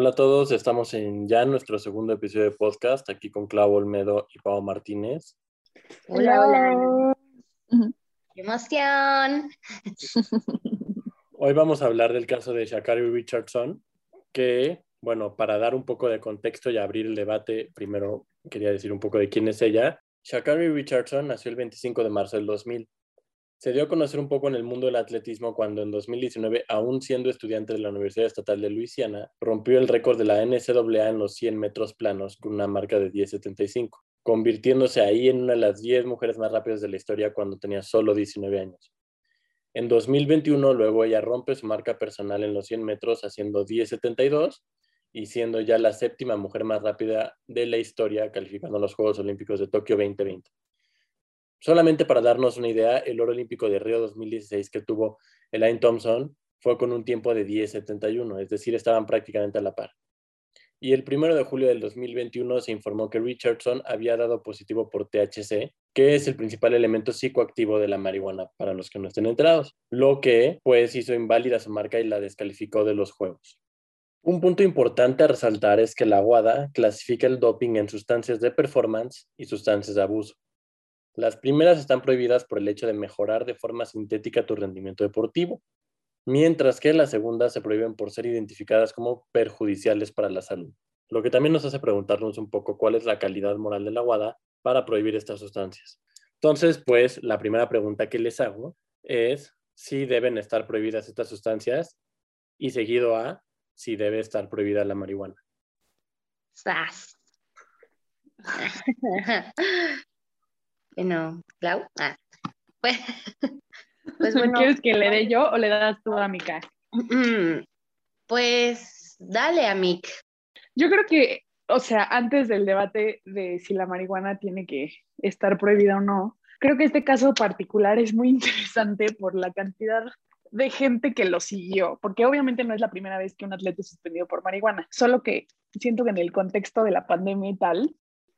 Hola a todos, estamos en ya nuestro segundo episodio de podcast, aquí con Clavo Olmedo y Pau Martínez. Hola, hola. ¡Qué emoción! Hoy vamos a hablar del caso de Shakari Richardson, que, bueno, para dar un poco de contexto y abrir el debate, primero quería decir un poco de quién es ella. Shakari Richardson nació el 25 de marzo del 2000 se dio a conocer un poco en el mundo del atletismo cuando en 2019, aún siendo estudiante de la Universidad Estatal de Luisiana, rompió el récord de la NCAA en los 100 metros planos con una marca de 10.75, convirtiéndose ahí en una de las 10 mujeres más rápidas de la historia cuando tenía solo 19 años. En 2021, luego ella rompe su marca personal en los 100 metros haciendo 10.72 y siendo ya la séptima mujer más rápida de la historia calificando los Juegos Olímpicos de Tokio 2020. Solamente para darnos una idea, el oro olímpico de Río 2016 que tuvo Elaine Thompson fue con un tiempo de 10.71, es decir, estaban prácticamente a la par. Y el primero de julio del 2021 se informó que Richardson había dado positivo por THC, que es el principal elemento psicoactivo de la marihuana, para los que no estén enterados, lo que pues hizo inválida su marca y la descalificó de los juegos. Un punto importante a resaltar es que la WADA clasifica el doping en sustancias de performance y sustancias de abuso. Las primeras están prohibidas por el hecho de mejorar de forma sintética tu rendimiento deportivo, mientras que las segundas se prohíben por ser identificadas como perjudiciales para la salud. Lo que también nos hace preguntarnos un poco cuál es la calidad moral de la WADA para prohibir estas sustancias. Entonces, pues, la primera pregunta que les hago es si deben estar prohibidas estas sustancias y seguido a si debe estar prohibida la marihuana. Bueno, Clau. Ah. Pues, pues bueno. ¿Quieres que le dé yo o le das tú a Mika? Pues dale a Mick. Yo creo que, o sea, antes del debate de si la marihuana tiene que estar prohibida o no, creo que este caso particular es muy interesante por la cantidad de gente que lo siguió, porque obviamente no es la primera vez que un atleta es suspendido por marihuana, solo que siento que en el contexto de la pandemia y tal,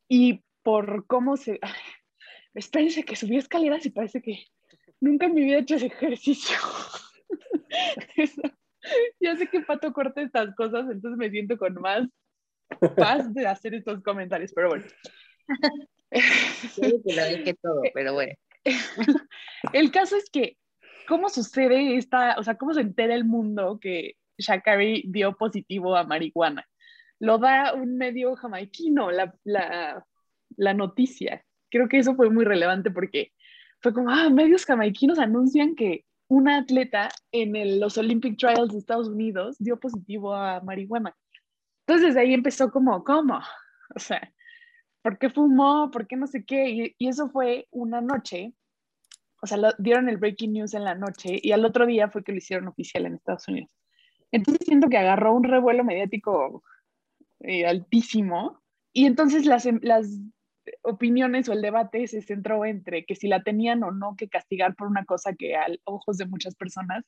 y por cómo se, espérense que subí escaleras y parece que nunca en mi vida he hecho ese ejercicio. ya sé que Pato corta estas cosas, entonces me siento con más paz de hacer estos comentarios, pero bueno. Sí, que lo dije todo, pero bueno. El caso es que, ¿cómo sucede esta, o sea, cómo se entera el mundo que Shakari dio positivo a marihuana? Lo da un medio jamaiquino, la, la, la noticia creo que eso fue muy relevante porque fue como, ah, medios jamaiquinos anuncian que una atleta en los Olympic Trials de Estados Unidos dio positivo a marihuana. Entonces desde ahí empezó como, ¿cómo? O sea, ¿por qué fumó? ¿Por qué no sé qué? Y, y eso fue una noche, o sea, lo, dieron el breaking news en la noche y al otro día fue que lo hicieron oficial en Estados Unidos. Entonces siento que agarró un revuelo mediático eh, altísimo y entonces las, las opiniones o el debate se centró entre que si la tenían o no que castigar por una cosa que a ojos de muchas personas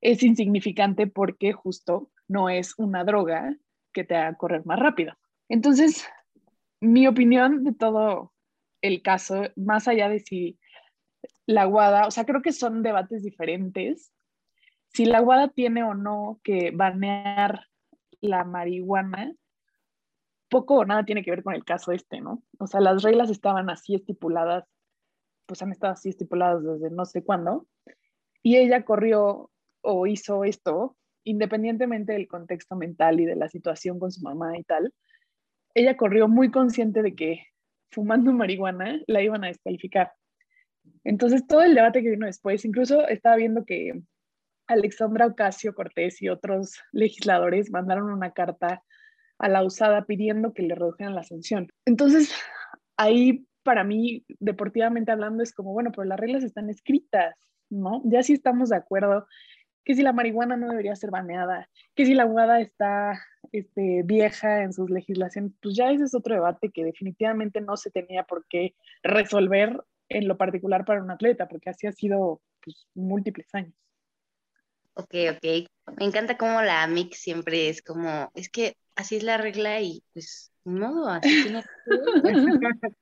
es insignificante porque justo no es una droga que te haga correr más rápido. Entonces, mi opinión de todo el caso, más allá de si la guada, o sea, creo que son debates diferentes. Si la guada tiene o no que banear la marihuana, poco o nada tiene que ver con el caso este, ¿no? O sea, las reglas estaban así estipuladas, pues han estado así estipuladas desde no sé cuándo, y ella corrió o hizo esto, independientemente del contexto mental y de la situación con su mamá y tal, ella corrió muy consciente de que fumando marihuana la iban a descalificar. Entonces, todo el debate que vino después, incluso estaba viendo que Alexandra Ocasio Cortés y otros legisladores mandaron una carta a la usada pidiendo que le redujeran la sanción. Entonces, ahí para mí, deportivamente hablando, es como, bueno, pero las reglas están escritas, ¿no? Ya sí estamos de acuerdo que si la marihuana no debería ser baneada, que si la UADA está este, vieja en sus legislaciones, pues ya ese es otro debate que definitivamente no se tenía por qué resolver en lo particular para un atleta, porque así ha sido pues, múltiples años. Ok, ok. Me encanta cómo la mix siempre es como, es que así es la regla y pues modo, así tiene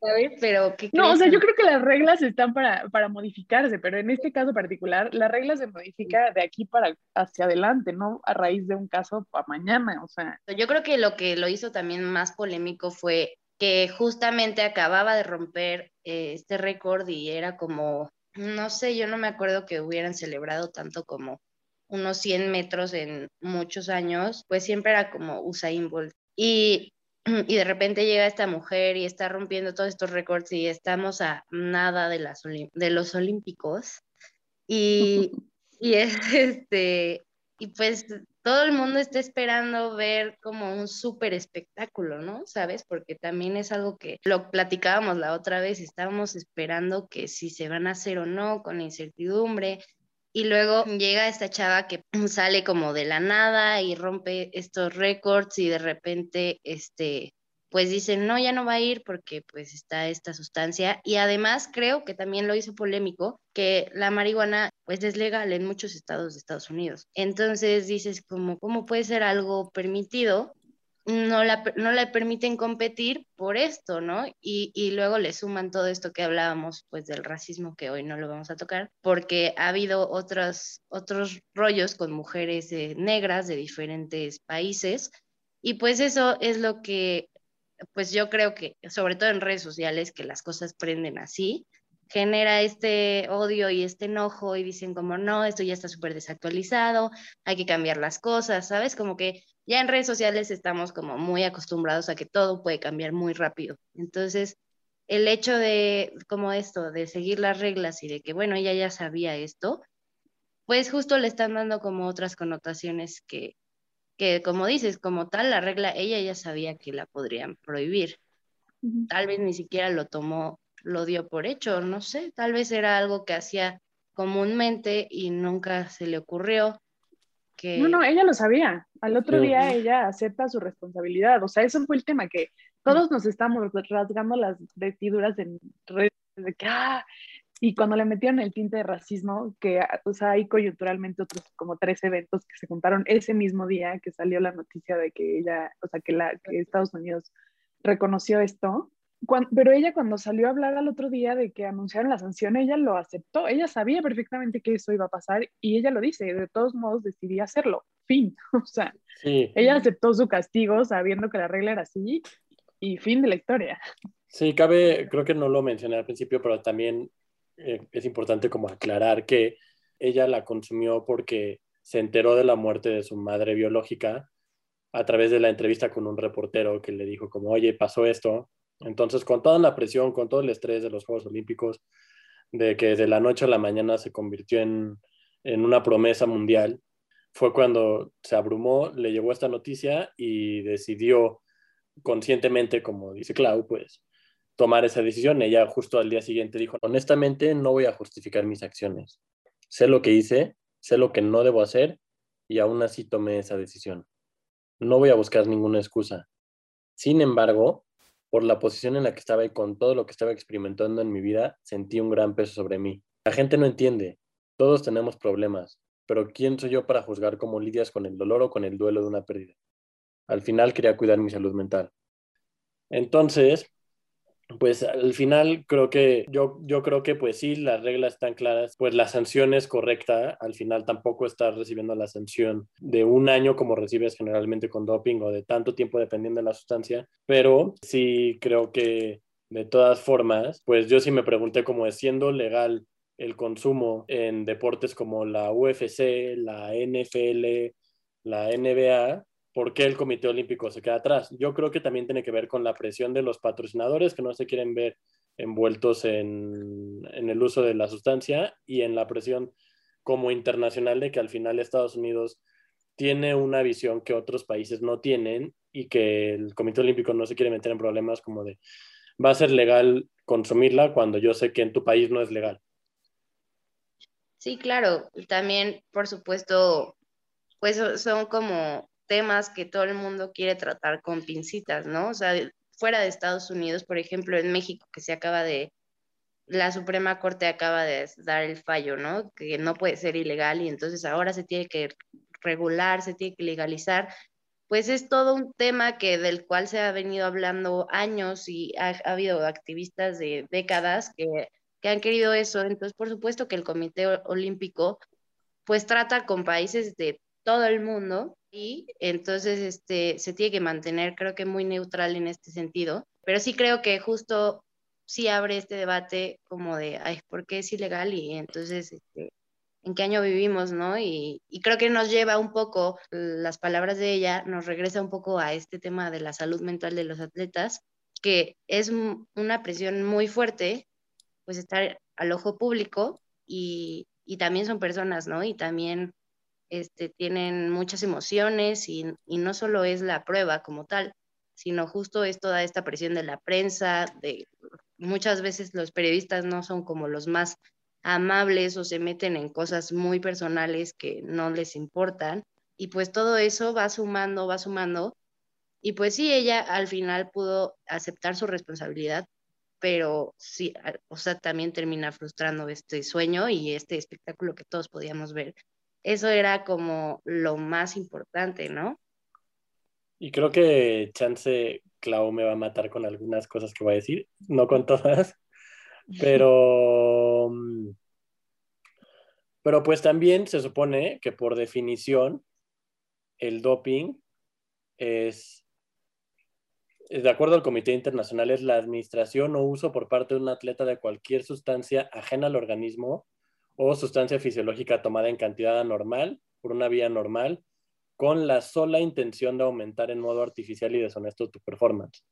¿Sabes? Pero, ¿qué No, o sea, yo creo que las reglas están para, para modificarse, pero en este caso particular, la regla se modifica de aquí para hacia adelante, no a raíz de un caso para mañana, o sea. Yo creo que lo que lo hizo también más polémico fue que justamente acababa de romper eh, este récord y era como, no sé, yo no me acuerdo que hubieran celebrado tanto como unos 100 metros en muchos años, pues siempre era como Usain Bolt. Y, y de repente llega esta mujer y está rompiendo todos estos récords y estamos a nada de, las, de los olímpicos. Y, y es este, y pues todo el mundo está esperando ver como un súper espectáculo, ¿no? ¿Sabes? Porque también es algo que lo platicábamos la otra vez, estábamos esperando que si se van a hacer o no, con incertidumbre. Y luego llega esta chava que sale como de la nada y rompe estos récords y de repente, este, pues dicen, no, ya no va a ir porque pues está esta sustancia. Y además creo que también lo hizo polémico que la marihuana pues es legal en muchos estados de Estados Unidos. Entonces dices, como, ¿cómo puede ser algo permitido? No la, no la permiten competir por esto, ¿no? Y, y luego le suman todo esto que hablábamos, pues del racismo, que hoy no lo vamos a tocar, porque ha habido otros, otros rollos con mujeres eh, negras de diferentes países, y pues eso es lo que pues yo creo que, sobre todo en redes sociales, que las cosas prenden así, genera este odio y este enojo y dicen como, no, esto ya está súper desactualizado, hay que cambiar las cosas, ¿sabes? Como que ya en redes sociales estamos como muy acostumbrados a que todo puede cambiar muy rápido. Entonces, el hecho de, como esto, de seguir las reglas y de que, bueno, ella ya sabía esto, pues justo le están dando como otras connotaciones que, que como dices, como tal, la regla, ella ya sabía que la podrían prohibir. Tal vez ni siquiera lo tomó, lo dio por hecho, no sé, tal vez era algo que hacía comúnmente y nunca se le ocurrió que... No, no, ella lo sabía. Al otro Sí. día ella acepta su responsabilidad. O sea, eso fue el tema, que todos nos estamos rasgando las vestiduras en redes de que, ah, y cuando le metieron el tinte de racismo, que, o sea, hay coyunturalmente otros como tres eventos que se juntaron ese mismo día que salió la noticia de que ella, o sea, que, la, que Estados Unidos reconoció esto. Cuan- pero ella cuando salió a hablar al otro día de que anunciaron la sanción, ella lo aceptó, ella sabía perfectamente que eso iba a pasar y ella lo dice, de todos modos decidí hacerlo, fin, o sea, Sí, ella aceptó su castigo sabiendo que la regla era así y fin de la historia. sí, cabe, creo que no lo mencioné al principio, pero también eh, es importante como aclarar que ella la consumió porque se enteró de la muerte de su madre biológica a través de la entrevista con un reportero que le dijo como, oye, pasó esto. Entonces, con toda la presión, con todo el estrés de los Juegos Olímpicos, de que de la noche a la mañana se convirtió en, en una promesa mundial, fue cuando se abrumó, le llegó esta noticia y decidió conscientemente, como dice Clau, pues tomar esa decisión. Ella justo al día siguiente dijo, honestamente no voy a justificar mis acciones. Sé lo que hice, sé lo que no debo hacer y aún así tomé esa decisión. No voy a buscar ninguna excusa. Sin embargo, por la posición en la que estaba y con todo lo que estaba experimentando en mi vida, sentí un gran peso sobre mí. La gente no entiende. Todos tenemos problemas, pero ¿quién soy yo para juzgar cómo lidias con el dolor o con el duelo de una pérdida? Al final quería cuidar mi salud mental. Entonces, pues al final creo que yo, yo creo que pues sí, las reglas están claras, pues la sanción es correcta, al final tampoco estás recibiendo la sanción de un año como recibes generalmente con doping o de tanto tiempo dependiendo de la sustancia, pero sí creo que de todas formas, pues yo sí me pregunté cómo es siendo legal el consumo en deportes como la UFC, la NFL, la NBA, ¿por qué el Comité Olímpico se queda atrás? Yo creo que también tiene que ver con la presión de los patrocinadores que no se quieren ver envueltos en, en, el uso de la sustancia y en la presión como internacional de que al final Estados Unidos tiene una visión que otros países no tienen y que el Comité Olímpico no se quiere meter en problemas como de va a ser legal consumirla cuando yo sé que en tu país no es legal. Sí, claro. También, por supuesto, pues son como temas que todo el mundo quiere tratar con pincitas, ¿no? O sea, fuera de Estados Unidos, por ejemplo, en México, que se acaba de, la Suprema Corte acaba de dar el fallo, ¿no? Que no puede ser ilegal y entonces ahora se tiene que regular, se tiene que legalizar. pues es todo un tema que del cual se ha venido hablando años y ha, habido activistas de décadas que, que, han querido eso. Entonces, por supuesto que el Comité Olímpico pues trata con países de todo el mundo y entonces este, se tiene que mantener, creo que muy neutral en este sentido. Pero sí creo que justo sí abre este debate como de, ay, ¿por qué es ilegal? Y entonces, este, en qué año vivimos, ¿no? Y, creo que nos lleva un poco, las palabras de ella, nos regresa un poco a este tema de la salud mental de los atletas, que es una presión muy fuerte, pues estar al ojo público y, también son personas, ¿no? Y también este, tienen muchas emociones y, y no solo es la prueba como tal, sino justo es toda esta presión de la prensa, de muchas veces los periodistas no son como los más amables o se meten en cosas muy personales que no les importan. Y pues todo eso va sumando, va sumando. Y pues sí, ella al final pudo aceptar su responsabilidad, pero sí, o sea, también termina frustrando este sueño y este espectáculo que todos podíamos ver. Eso era como lo más importante, ¿no? Y creo que Chance Clau me va a matar con algunas cosas que voy a decir, no con todas, pero, mm, pero pues también se supone que por definición el doping es, de acuerdo al Comité Internacional, es la administración o uso por parte de un atleta de cualquier sustancia ajena al organismo o sustancia fisiológica tomada en cantidad anormal por una vía normal con la sola intención de aumentar en modo artificial y deshonesto tu performance.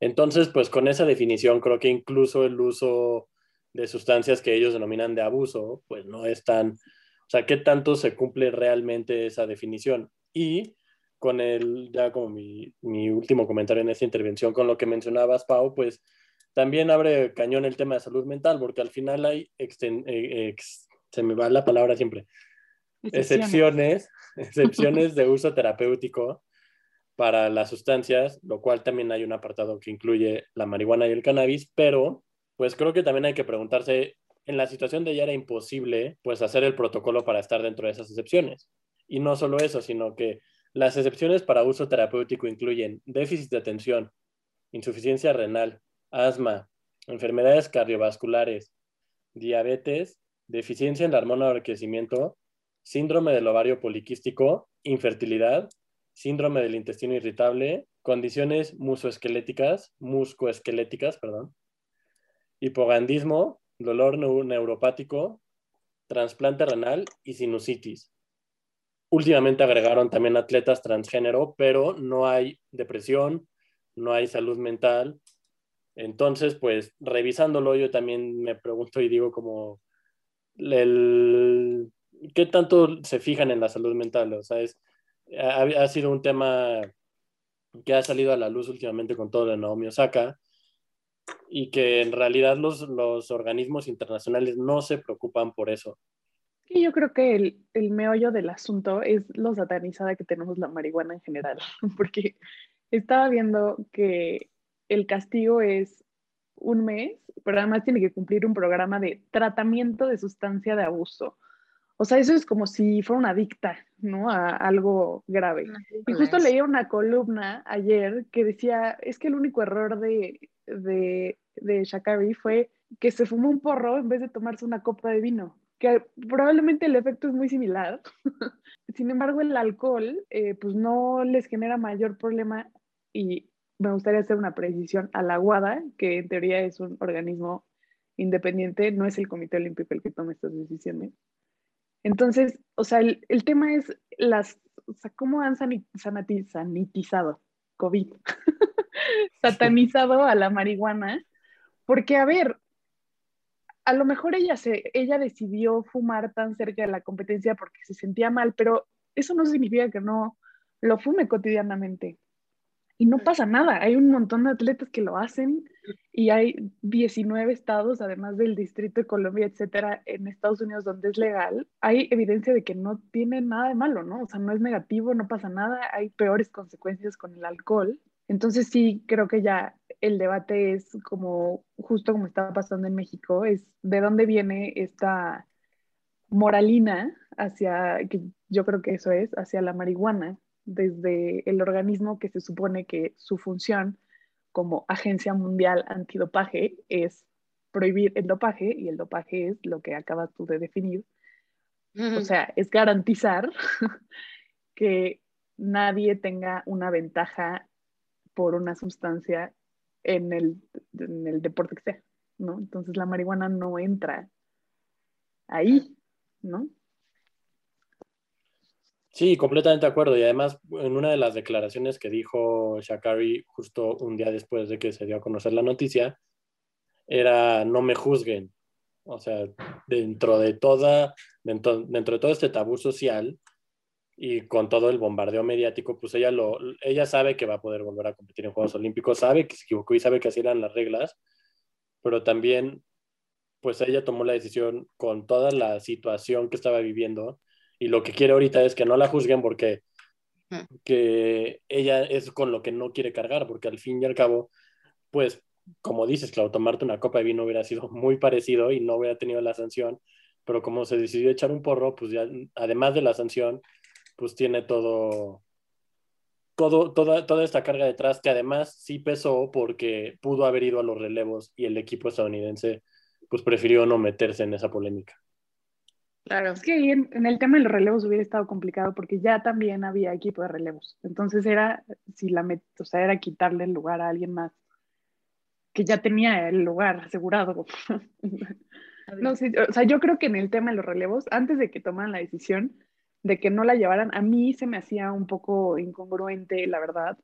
Entonces, pues con esa definición creo que incluso el uso de sustancias que ellos denominan de abuso, pues no es tan, o sea, ¿qué tanto se cumple realmente esa definición? Y con el, ya como mi, último comentario en esta intervención, con lo que mencionabas, Pau, pues también abre cañón el tema de salud mental, porque al final hay, eh, se me va la palabra siempre, excepciones, excepciones de uso terapéutico para las sustancias, lo cual también hay un apartado que incluye la marihuana y el cannabis, pero pues creo que también hay que preguntarse, en la situación de ya era imposible pues hacer el protocolo para estar dentro de esas excepciones. Y no solo eso, sino que las excepciones para uso terapéutico incluyen déficit de atención, insuficiencia renal, asma, enfermedades cardiovasculares, diabetes, deficiencia en la hormona de crecimiento, síndrome del ovario poliquístico, infertilidad, síndrome del intestino irritable, condiciones musoesqueléticas, muscoesqueléticas, perdón, hipogandismo, dolor neuropático, trasplante renal y sinusitis. Últimamente agregaron también atletas transgénero, pero no hay depresión, no hay salud mental. Entonces, pues revisándolo, yo también me pregunto y digo como, ¿qué tanto se fijan en la salud mental? O sea, es, ha, sido un tema que ha salido a la luz últimamente con todo de Naomi Osaka y que en realidad los, los organismos internacionales no se preocupan por eso. Y yo creo que el, el, meollo del asunto es lo satanizada que tenemos la marihuana en general, porque estaba viendo que el castigo es un mes, pero además tiene que cumplir un programa de tratamiento de sustancia de abuso. O sea, eso es como si fuera una adicta, ¿no? A algo grave. y justo leí una columna ayer que decía, es que el único error de, de, de Shakari fue que se fumó un porro en vez de tomarse una copa de vino, que probablemente el efecto es muy similar. Sin embargo, el alcohol, eh, pues no les genera mayor problema y me gustaría hacer una precisión a la WADA, que en teoría es un organismo independiente, no es el Comité Olímpico el que toma estas decisiones. Entonces, o sea, el, tema es las, o sea, cómo han sanitizado COVID, satanizado a la marihuana, porque, a ver, a lo mejor ella, se, ella decidió fumar tan cerca de la competencia porque se sentía mal, pero eso no significa que no lo fume cotidianamente y no pasa nada. Hay un montón de atletas que lo hacen y hay 19 estados, además del Distrito de Colombia, etcétera, en Estados Unidos donde es legal. Hay evidencia de que no tiene nada de malo, ¿no? O sea, no es negativo, no pasa nada, hay peores consecuencias con el alcohol. Entonces sí, creo que ya el debate es como, justo como estaba pasando en México, es de dónde viene esta moralina hacia, que yo creo que eso es, hacia la marihuana desde el organismo que se supone que su función como Agencia Mundial Antidopaje es prohibir el dopaje, y el dopaje es lo que acabas tú de definir. O sea, es garantizar que nadie tenga una ventaja por una sustancia en el, en el deporte que sea, ¿no? Entonces la marihuana no entra ahí, ¿no? Sí, completamente de acuerdo. Y además, en una de las declaraciones que dijo Shakari justo un día después de que se dio a conocer la noticia, era no me juzguen. O sea, dentro de toda, dentro, dentro de todo este tabú social y con todo el bombardeo mediático, pues ella lo, ella sabe que va a poder volver a competir en Juegos Olímpicos, sabe que se equivocó y sabe que así eran las reglas, pero también, pues ella tomó la decisión con toda la situación que estaba viviendo y lo que quiere ahorita es que no la juzguen porque que ella es con lo que no quiere cargar, porque al fin y al cabo, pues como dices, claro, tomarte una copa de vino hubiera sido muy parecido y no hubiera tenido la sanción, pero como se decidió echar un porro, pues ya, además de la sanción, pues tiene todo, todo toda, toda esta carga detrás que además sí pesó porque pudo haber ido a los relevos y el equipo estadounidense pues prefirió no meterse en esa polémica. Claro. Es que en, el tema de los relevos hubiera estado complicado porque ya también había equipo de relevos. Entonces era, si la met, o sea, era quitarle el lugar a alguien más que ya tenía el lugar asegurado. no sé, o sea, yo creo que en el tema de los relevos, antes de que tomaran la decisión de que no la llevaran, a mí se me hacía un poco incongruente, la verdad.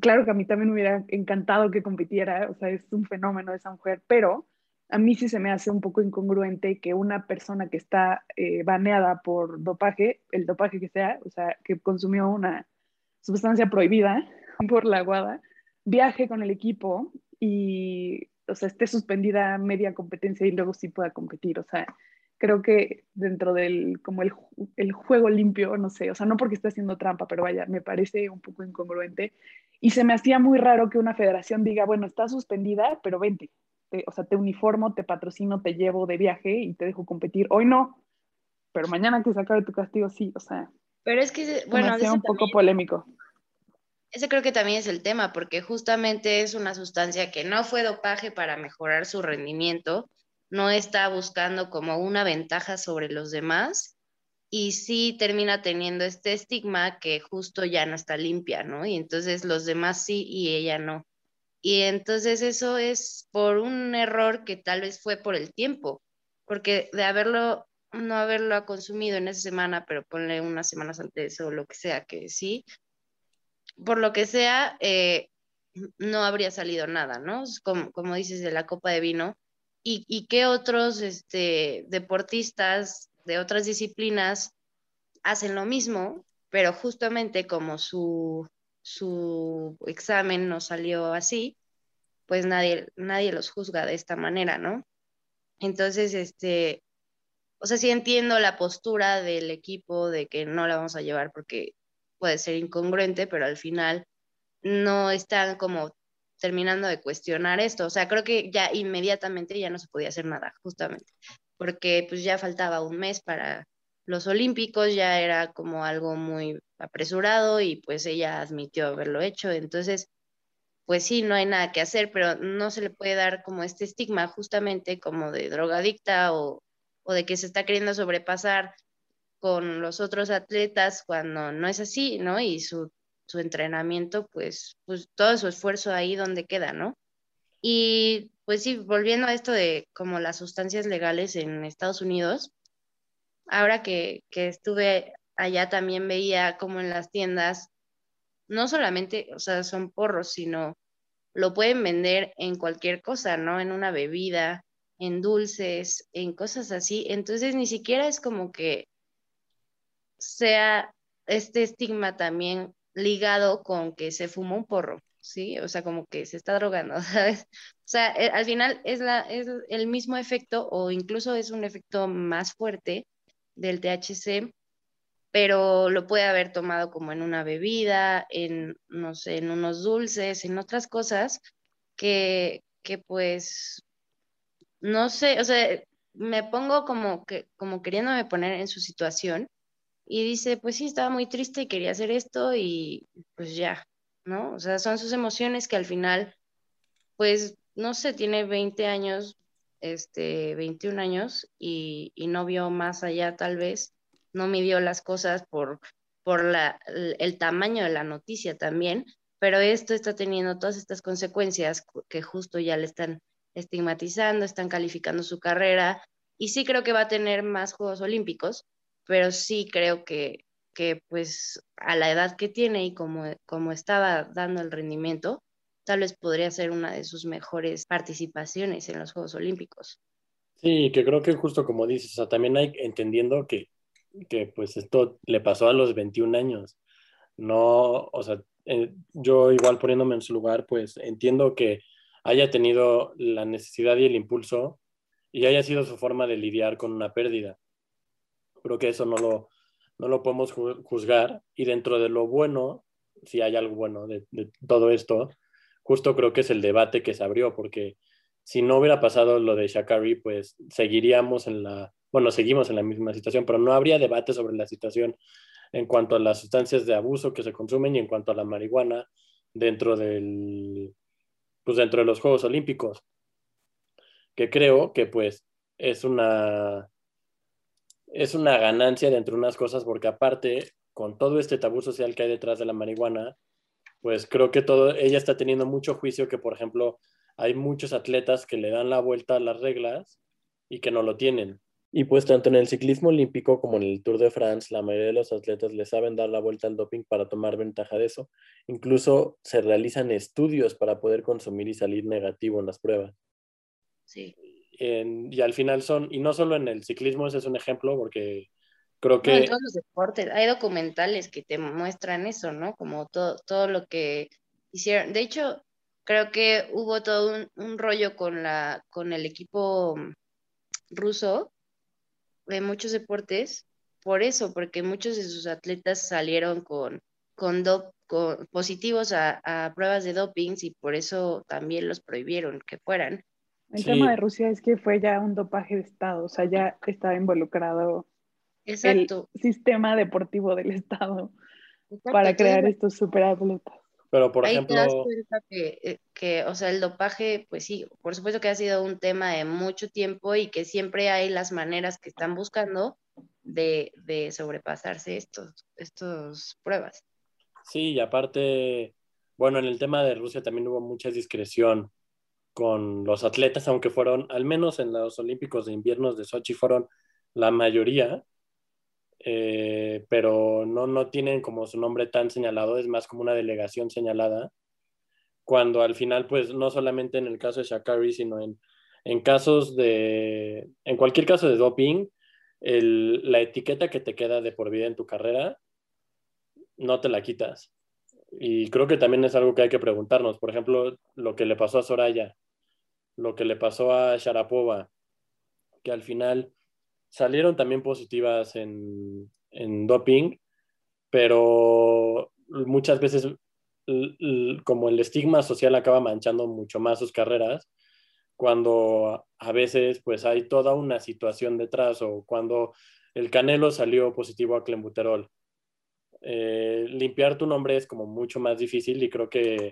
Claro que a mí también me hubiera encantado que compitiera, o sea, es un fenómeno esa mujer, pero a mí sí se me hace un poco incongruente que una persona que está eh, baneada por dopaje, el dopaje que sea, o sea, que consumió una sustancia prohibida por la aguada, viaje con el equipo y, o sea, esté suspendida media competencia y luego sí pueda competir. O sea, creo que dentro del, como el, el juego limpio, no sé, o sea, no porque esté haciendo trampa, pero vaya, me parece un poco incongruente. Y se me hacía muy raro que una federación diga, bueno, está suspendida, pero vente, o sea, te uniformo, te patrocino, te llevo de viaje y te dejo competir. Hoy no, pero mañana que se acabe tu castigo, sí, o sea. Pero es que, bueno, es un poco polémico. Ese creo que también es el tema, porque justamente es una sustancia que no fue dopaje para mejorar su rendimiento, no está buscando como una ventaja sobre los demás y sí termina teniendo este estigma que justo ya no está limpia, ¿no? Y entonces los demás sí y ella no. Y entonces eso es por un error que tal vez fue por el tiempo, porque de haberlo, no haberlo consumido en esa semana, pero ponle unas semanas antes o lo que sea que sí, por lo que sea, eh, no habría salido nada, ¿no? Como, como, dices de la copa de vino. ¿Y, y qué otros este, deportistas de otras disciplinas hacen lo mismo, pero justamente como su su examen no salió así, pues nadie, nadie los juzga de esta manera, ¿no? Entonces, este, o sea, sí entiendo la postura del equipo de que no la vamos a llevar porque puede ser incongruente, pero al final no están como terminando de cuestionar esto. O sea, creo que ya inmediatamente ya no se podía hacer nada, justamente, porque pues ya faltaba un mes para los Olímpicos, ya era como algo muy apresurado y pues ella admitió haberlo hecho. Entonces, pues sí, no hay nada que hacer, pero no se le puede dar como este estigma justamente como de drogadicta o, o de que se está queriendo sobrepasar con los otros atletas cuando no es así, ¿no? Y su, su entrenamiento, pues, pues todo su esfuerzo ahí donde queda, ¿no? Y pues sí, volviendo a esto de como las sustancias legales en Estados Unidos, ahora que, que estuve allá también veía como en las tiendas, no solamente, o sea, son porros, sino lo pueden vender en cualquier cosa, ¿no? En una bebida, en dulces, en cosas así. Entonces ni siquiera es como que sea este estigma también ligado con que se fumó un porro, ¿sí? O sea, como que se está drogando. O sea, eh, al final es, la, es el mismo efecto o incluso es un efecto más fuerte del THC, pero lo puede haber tomado como en una bebida, en, no sé, en unos dulces, en otras cosas que, que pues, no sé, o sea, me pongo como que, como queriéndome poner en su situación y dice, pues sí, estaba muy triste y quería hacer esto y pues ya, ¿no? O sea, son sus emociones que al final, pues, no sé, tiene 20 años, este, 21 años y, y no vio más allá tal vez, no midió las cosas por, por la, el tamaño de la noticia también, pero esto está teniendo todas estas consecuencias que justo ya le están estigmatizando, están calificando su carrera y sí creo que va a tener más Juegos Olímpicos, pero sí creo que, que pues a la edad que tiene y como, como estaba dando el rendimiento, tal vez podría ser una de sus mejores participaciones en los Juegos Olímpicos. Sí, que creo que justo como dices, o sea, también hay entendiendo que, que pues esto le pasó a los 21 años. No, o sea, eh, yo igual poniéndome en su lugar, pues entiendo que haya tenido la necesidad y el impulso y haya sido su forma de lidiar con una pérdida. Creo que eso no lo, no lo podemos juzgar y dentro de lo bueno, si hay algo bueno de, todo esto, justo creo que es el debate que se abrió, porque si no hubiera pasado lo de Shakari, pues seguiríamos en la, bueno, seguimos en la misma situación, pero no habría debate sobre la situación en cuanto a las sustancias de abuso que se consumen y en cuanto a la marihuana dentro del, pues dentro de los Juegos Olímpicos, que creo que pues es una, es una ganancia dentro de unas cosas porque aparte, con todo este tabú social que hay detrás de la marihuana, pues creo que todo, ella está teniendo mucho juicio que, por ejemplo, hay muchos atletas que le dan la vuelta a las reglas y que no lo tienen. Y pues tanto en el ciclismo olímpico como en el Tour de France, la mayoría de los atletas le saben dar la vuelta al doping para tomar ventaja de eso. Incluso se realizan estudios para poder consumir y salir negativo en las pruebas. Sí. y al final son, y no solo en el ciclismo, ese es un ejemplo, porque creo que... en todos los deportes, hay documentales que te muestran eso, ¿no? Como todo, todo lo que hicieron. De hecho, creo que hubo todo un, un rollo con, la, con el equipo ruso de muchos deportes por eso, porque muchos de sus atletas salieron con, con, positivos a, pruebas de doping y por eso también los prohibieron que fueran. El tema de Rusia es que fue ya un dopaje de Estado, o sea, ya estaba involucrado Exacto. el sistema deportivo del Estado para crear estos superatletas. Pero, por Ahí ejemplo... te das cuenta eh, que, o sea, el dopaje, pues sí, por supuesto que ha sido un tema de mucho tiempo y que siempre hay las maneras que están buscando de, de sobrepasarse estos, estos pruebas. Sí, y aparte, bueno, en el tema de Rusia también hubo mucha discreción con los atletas, aunque fueron, al menos en los Olímpicos de invierno de Sochi, fueron la mayoría, eh, pero no, no tienen como su nombre tan señalado, es más como una delegación señalada, cuando al final, pues no solamente en el caso de Shakari, sino en, en casos de, en cualquier caso de doping, el, la etiqueta que te queda de por vida en tu carrera, no te la quitas. Y creo que también es algo que hay que preguntarnos. Por ejemplo, lo que le pasó a Soraya, lo que le pasó a Sharapova, que al final salieron también positivas en, doping, pero muchas veces como el estigma social acaba manchando mucho más sus carreras, cuando a veces pues hay toda una situación detrás o cuando el Canelo salió positivo a clenbuterol. Eh, limpiar tu nombre es como mucho más difícil y creo que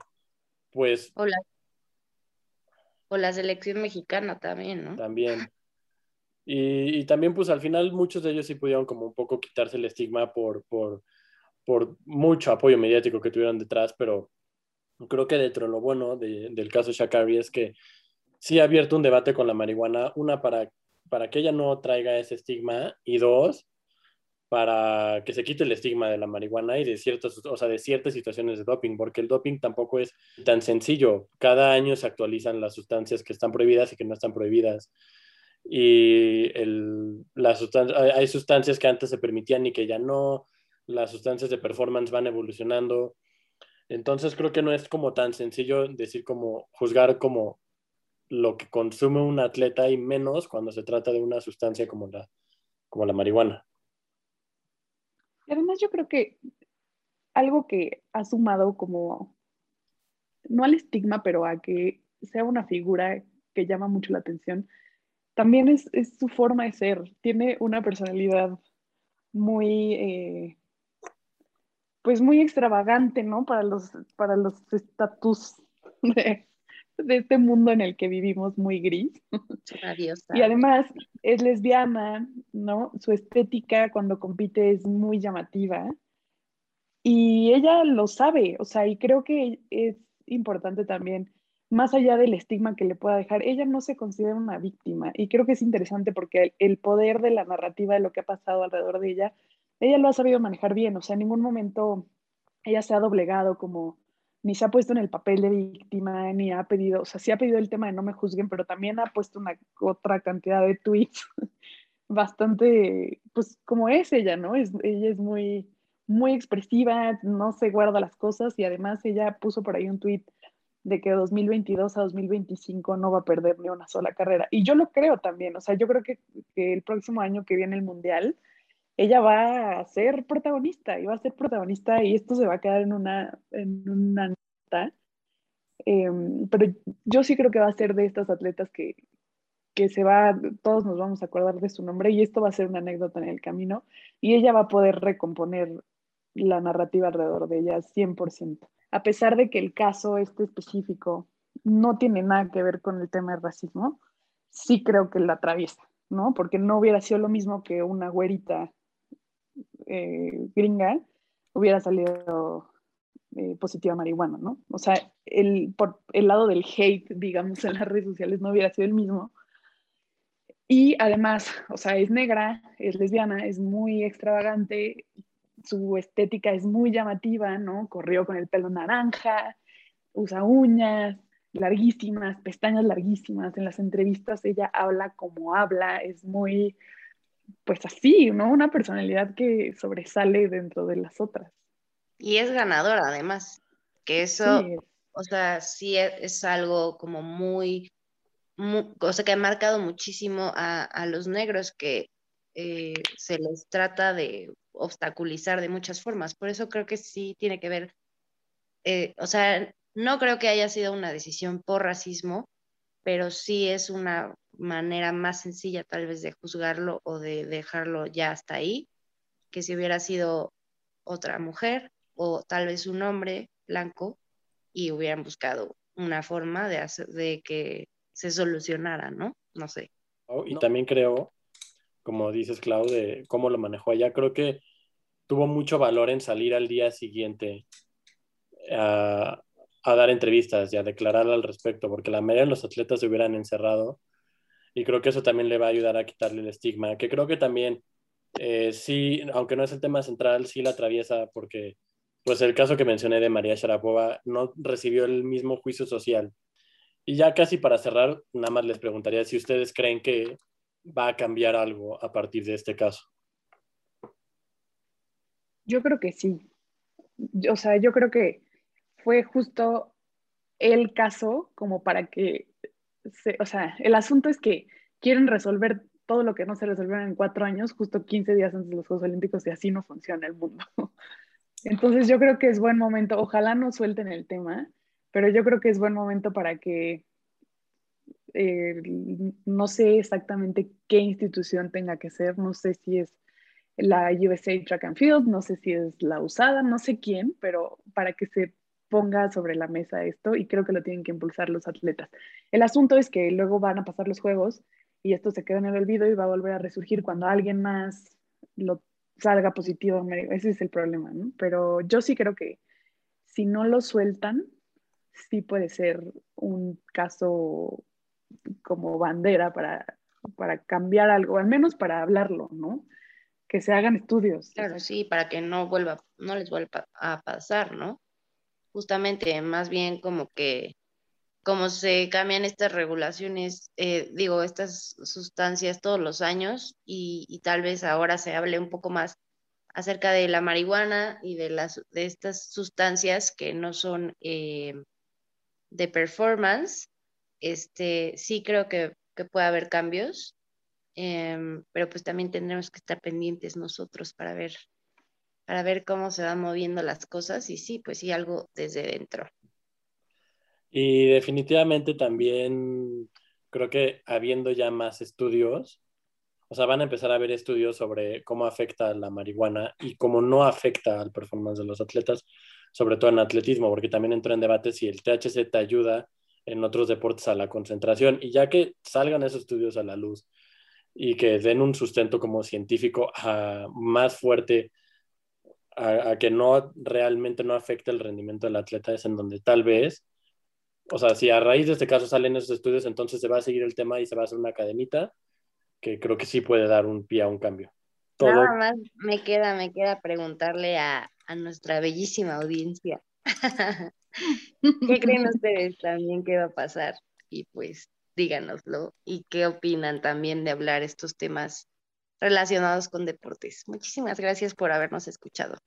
pues... O la, o la selección mexicana también, ¿no? También. Y, también pues al final muchos de ellos sí pudieron como un poco quitarse el estigma por, por, mucho apoyo mediático que tuvieron detrás, pero creo que dentro de lo bueno del caso Shakari es que sí ha abierto un debate con la marihuana, una para, para que ella no traiga ese estigma y dos, para que se quite el estigma de la marihuana y de ciertas, o sea, de ciertas situaciones de doping, porque el doping tampoco es tan sencillo. Cada año se actualizan las sustancias que están prohibidas y que no están prohibidas y el, hay sustancias que antes se permitían y que ya no, las sustancias de performance van evolucionando. Entonces creo que no es como tan sencillo decir como juzgar como lo que consume un atleta y menos cuando se trata de una sustancia como la, como la marihuana. Además yo creo que algo que ha sumado como, no al estigma, pero a que sea una figura que llama mucho la atención, también es, su forma de ser. Tiene una personalidad muy, eh, pues muy extravagante, ¿no? Para los, para los estatus de, este mundo en el que vivimos muy gris. Y además es lesbiana, ¿no? Su estética cuando compite es muy llamativa. Y ella lo sabe, o sea, y creo que es importante también, más allá del estigma que le pueda dejar, ella no se considera una víctima. Y creo que es interesante porque el, poder de la narrativa de lo que ha pasado alrededor de ella, ella lo ha sabido manejar bien, o sea, en ningún momento ella se ha doblegado como, ni se ha puesto en el papel de víctima, ni ha pedido, o sea, sí ha pedido el tema de no me juzguen, pero también ha puesto una otra cantidad de tweets bastante, pues como es ella, ¿no? Es, ella es muy muy expresiva, no se guarda las cosas y además ella puso por ahí un tweet de que 2022 a 2025 no va a perder ni una sola carrera. Y yo lo creo también, o sea, yo creo que, el próximo año que viene el Mundial, ella va a ser protagonista y va a ser protagonista y esto se va a quedar en una, en una nota. Em, pero yo sí creo que va a ser de estas atletas que, que se va, todos nos vamos a acordar de su nombre y esto va a ser una anécdota en el camino y ella va a poder recomponer la narrativa alrededor de ella 100%. A pesar de que el caso este específico no tiene nada que ver con el tema del racismo, sí creo que la atraviesa, ¿no? Porque no hubiera sido lo mismo que una güerita eh, gringa hubiera salido eh, positiva marihuana, ¿no? O sea, el, por el lado del hate, digamos, en las redes sociales no hubiera sido el mismo. Y además, o sea, es negra, es lesbiana, es muy extravagante, su estética es muy llamativa, ¿no? Corrió con el pelo naranja, usa uñas larguísimas, pestañas larguísimas. En las entrevistas ella habla como habla, es muy, pues así, ¿no? Una personalidad que sobresale dentro de las otras. Y es ganadora además, que eso, o sea, sí es, algo como muy, o sea, que ha marcado muchísimo a, los negros que eh, se les trata de obstaculizar de muchas formas. Por eso creo que sí tiene que ver, eh, o sea, no creo que haya sido una decisión por racismo, pero sí es una manera más sencilla tal vez de juzgarlo o de dejarlo ya hasta ahí, que si hubiera sido otra mujer o tal vez un hombre blanco y hubieran buscado una forma de, hacer, de que se solucionara, ¿no? No sé. Oh, y también creo como dices, Clau, de cómo lo manejó allá. Creo que tuvo mucho valor en salir al día siguiente a, dar entrevistas y a declarar al respecto, porque la mayoría de los atletas se hubieran encerrado y creo que eso también le va a ayudar a quitarle el estigma, que creo que también, eh, sí, aunque no es el tema central, sí la atraviesa porque, pues el caso que mencioné de María Sharapova no recibió el mismo juicio social. Y ya casi para cerrar, nada más les preguntaría si ustedes creen que va a cambiar algo a partir de este caso? Yo creo que sí. O sea, yo creo que fue justo el caso como para que, o sea, el asunto es que quieren resolver todo lo que no se resolvió en cuatro años, justo 15 días antes de los Juegos Olímpicos, y así no funciona el mundo. Entonces yo creo que es buen momento, ojalá no suelten el tema, pero yo creo que es buen momento para que eh, no sé exactamente qué institución tenga que ser, no sé si es la USA Track and Field, no sé si es la usada, no sé quién, pero para que se ponga sobre la mesa esto y creo que lo tienen que impulsar los atletas. El asunto es que luego van a pasar los juegos y esto se queda en el olvido y va a volver a resurgir cuando alguien más lo salga positivo. Ese es el problema, ¿no? Pero yo sí creo que si no lo sueltan, sí puede ser un caso como bandera para, para cambiar algo, al menos para hablarlo, ¿no? Que se hagan estudios. Claro, sí, para que no vuelva, no les vuelva a pasar, ¿no? Justamente, más bien como que como se cambian estas regulaciones, eh, digo, estas sustancias todos los años y, tal vez ahora se hable un poco más acerca de la marihuana y de, las, de estas sustancias que no son eh, de performance, este, sí creo que, puede haber cambios, em, pero pues también tendremos que estar pendientes nosotros para ver, para ver cómo se van moviendo las cosas y sí, pues sí, algo desde dentro. Y definitivamente también creo que habiendo ya más estudios, o sea, van a empezar a ver estudios sobre cómo afecta la marihuana y cómo no afecta al performance de los atletas, sobre todo en atletismo, porque también entra en debate si el THC te ayuda en otros deportes a la concentración. Y ya que salgan esos estudios a la luz y que den un sustento como científico más fuerte a, que no realmente no afecte el rendimiento del atleta, es en donde tal vez, o sea, si a raíz de este caso salen esos estudios, entonces se va a seguir el tema y se va a hacer una cadenita que creo que sí puede dar un pie a un cambio. Nada más me queda, me queda preguntarle a, a nuestra bellísima audiencia. ¿Qué creen ustedes también que va a pasar? Y pues díganoslo. ¿Y qué opinan también de hablar estos temas relacionados con deportes? Muchísimas gracias por habernos escuchado.